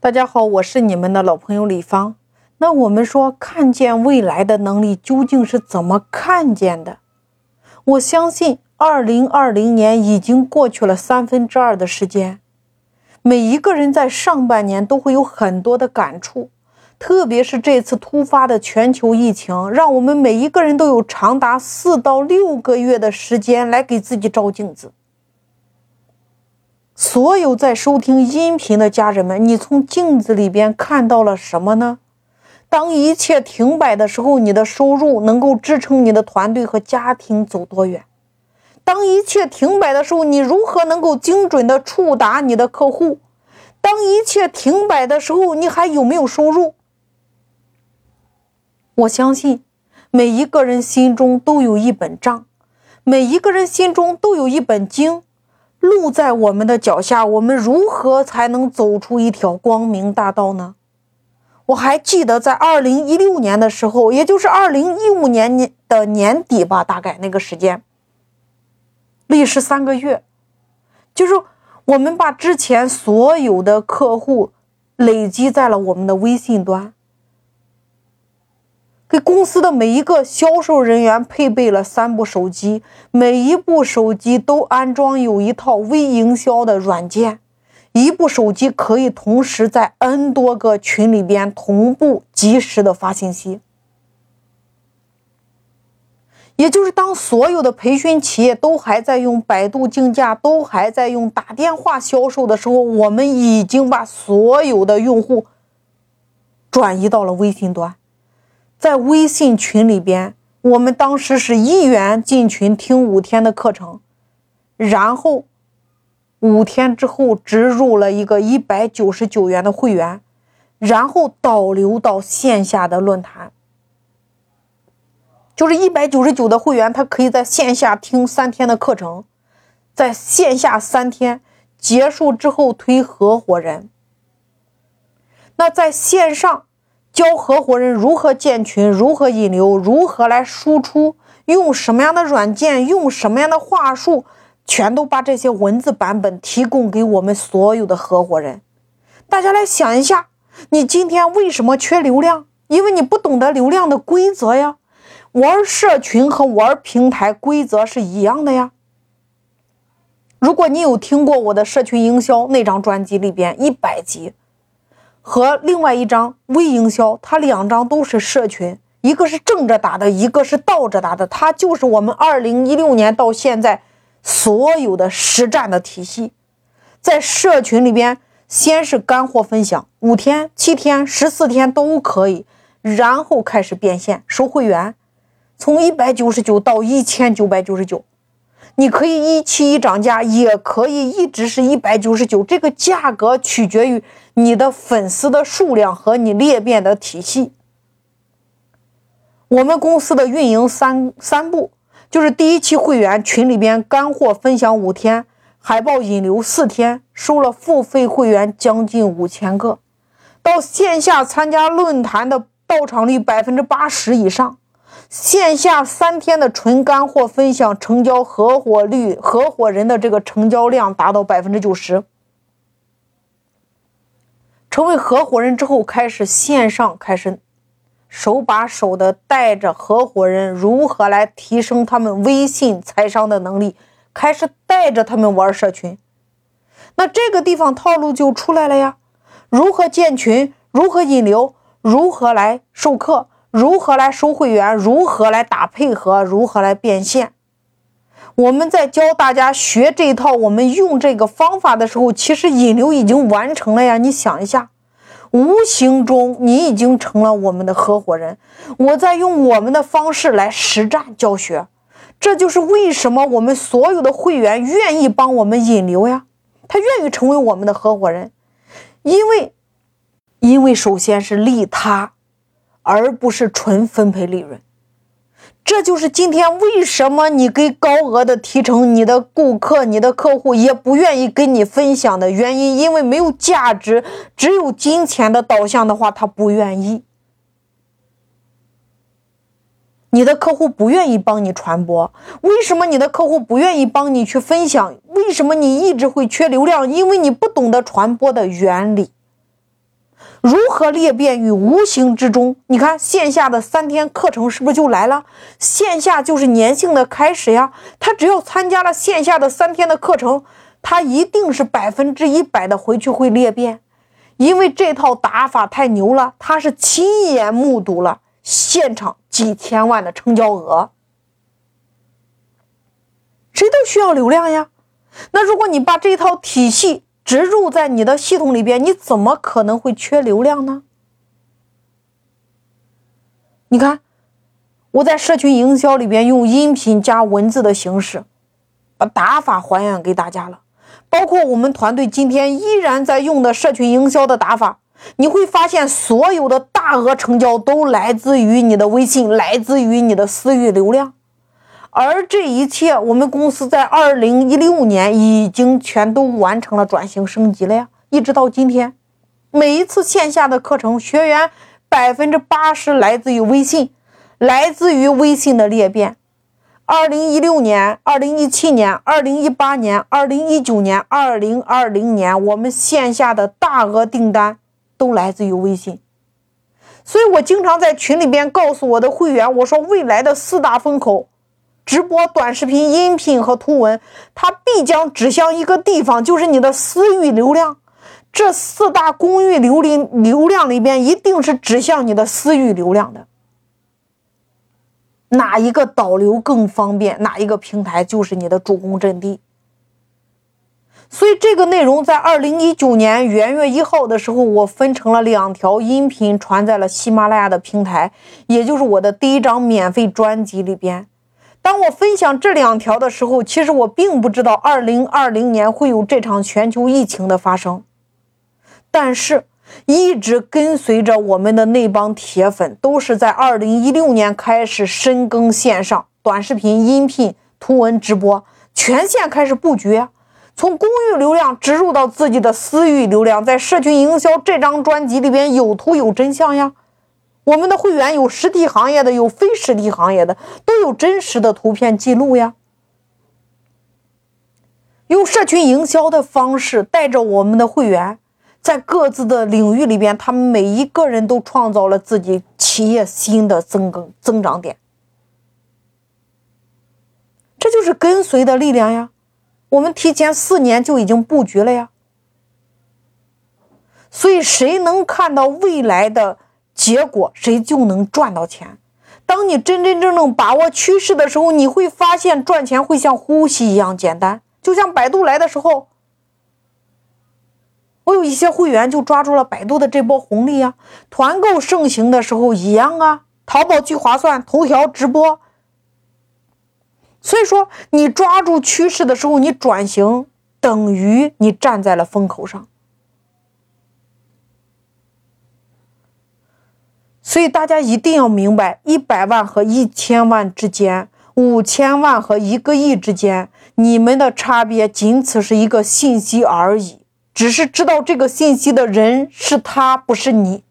大家好，我是你们的老朋友李芳。那我们说看见未来的能力究竟是怎么看见的？我相信，二零二零年已经过去了三分之二的时间，每一个人在上半年都会有很多的感触，特别是这次突发的全球疫情，让我们每一个人都有长达四到六个月的时间来给自己照镜子。所有在收听音频的家人们，你从镜子里边看到了什么呢？当一切停摆的时候，你的收入能够支撑你的团队和家庭走多远？当一切停摆的时候，你如何能够精准的触达你的客户？当一切停摆的时候，你还有没有收入？我相信每一个人心中都有一本账，每一个人心中都有一本经。路在我们的脚下，我们如何才能走出一条光明大道呢？我还记得在二零一六年的时候，也就是二零一五年年的年底吧，大概那个时间，历时三个月，就是我们把之前所有的客户累积在了我们的微信端，给公司的每一个销售人员配备了三部手机，每一部手机都安装有一套微营销的软件。一部手机可以同时在 N 多个群里边同步及时的发信息，也就是当所有的培训企业都还在用百度竞价，都还在用打电话销售的时候，我们已经把所有的用户转移到了微信端，在微信群里边，我们当时是一元进群听五天的课程，然后。五天之后植入了一个一百九十九元的会员，然后导流到线下的论坛，就是一百九十九的会员，他可以在线下听三天的课程，在线下三天结束之后推合伙人。那在线上教合伙人如何建群、如何引流、如何来输出，用什么样的软件、用什么样的话术。全都把这些文字版本提供给我们所有的合伙人，大家来想一下，你今天为什么缺流量？因为你不懂得流量的规则呀。玩社群和玩平台规则是一样的呀。如果你有听过我的社群营销那张专辑里边一百集，和另外一张微营销，它两张都是社群，一个是正着打的，一个是倒着打的，它就是我们二零一六年到现在。所有的实战的体系，在社群里边，先是干货分享，五天、七天、十四天都可以，然后开始变现收会员，从一百九十九到一千九百九十九，你可以一期一涨价，也可以一直是一百九十九，这个价格取决于你的粉丝的数量和你裂变的体系。我们公司的运营三三步。就是第一期会员群里边干货分享五天，海报引流四天，收了付费会员将近五千个，到线下参加论坛的到场率百分之八十以上，线下三天的纯干货分享成交合伙率，合伙人的这个成交量达到百分之九十。成为合伙人之后，开始线上开始。手把手的带着合伙人如何来提升他们微信财商的能力，开始带着他们玩社群。那这个地方套路就出来了呀，如何建群，如何引流，如何来授课，如何来收会员，如何来打配合，如何来变现。我们在教大家学这一套，我们用这个方法的时候，其实引流已经完成了呀。你想一下。无形中，你已经成了我们的合伙人。我在用我们的方式来实战教学，这就是为什么我们所有的会员愿意帮我们引流呀。他愿意成为我们的合伙人，因为，因为首先是利他，而不是纯分配利润。这就是今天为什么你给高额的提成，你的顾客、你的客户也不愿意跟你分享的原因，因为没有价值，只有金钱的导向的话，他不愿意。你的客户不愿意帮你传播，为什么你的客户不愿意帮你去分享？为什么你一直会缺流量？因为你不懂得传播的原理。如何裂变于无形之中？你看线下的三天课程是不是就来了？线下就是粘性的开始呀！他只要参加了线下的三天的课程，他一定是百分之一百的回去会裂变，因为这套打法太牛了，他是亲眼目睹了现场几千万的成交额。谁都需要流量呀，那如果你把这套体系，植入在你的系统里边，你怎么可能会缺流量呢？你看，我在社群营销里边用音频加文字的形式，把打法还原给大家了。包括我们团队今天依然在用的社群营销的打法，你会发现所有的大额成交都来自于你的微信，来自于你的私域流量。而这一切，我们公司在二零一六年已经全都完成了转型升级了呀！一直到今天，每一次线下的课程，学员百分之八十来自于微信，来自于微信的裂变。二零一六年、二零一七年、二零一八年、二零一九年、二零二零年，我们线下的大额订单都来自于微信。所以我经常在群里边告诉我的会员，我说未来的四大风口。直播、短视频、音频和图文，它必将指向一个地方，就是你的私域流量。这四大公域流量流量里边，一定是指向你的私域流量的。哪一个导流更方便，哪一个平台就是你的主攻阵地。所以这个内容在二零一九年元月一号的时候，我分成了两条音频传在了喜马拉雅的平台，也就是我的第一张免费专辑里边。当我分享这两条的时候，其实我并不知道2020年会有这场全球疫情的发生。但是，一直跟随着我们的那帮铁粉，都是在2016年开始深耕线上短视频、音频、图文直播，全线开始布局，从公域流量植入到自己的私域流量，在社群营销这张专辑里边有图有真相呀。我们的会员有实体行业的，有非实体行业的，都有真实的图片记录呀。用社群营销的方式，带着我们的会员，在各自的领域里边，他们每一个人都创造了自己企业新的增更增长点。这就是跟随的力量呀。我们提前四年就已经布局了呀。所以，谁能看到未来的？结果谁就能赚到钱。当你真真正正把握趋势的时候，你会发现赚钱会像呼吸一样简单。就像百度来的时候，我有一些会员就抓住了百度的这波红利啊。团购盛行的时候一样啊，淘宝聚划算，头条直播。所以说，你抓住趋势的时候，你转型等于你站在了风口上。所以大家一定要明白，一百万和一千万之间，五千万和一个亿之间，你们的差别仅此是一个信息而已，只是知道这个信息的人是他，不是你。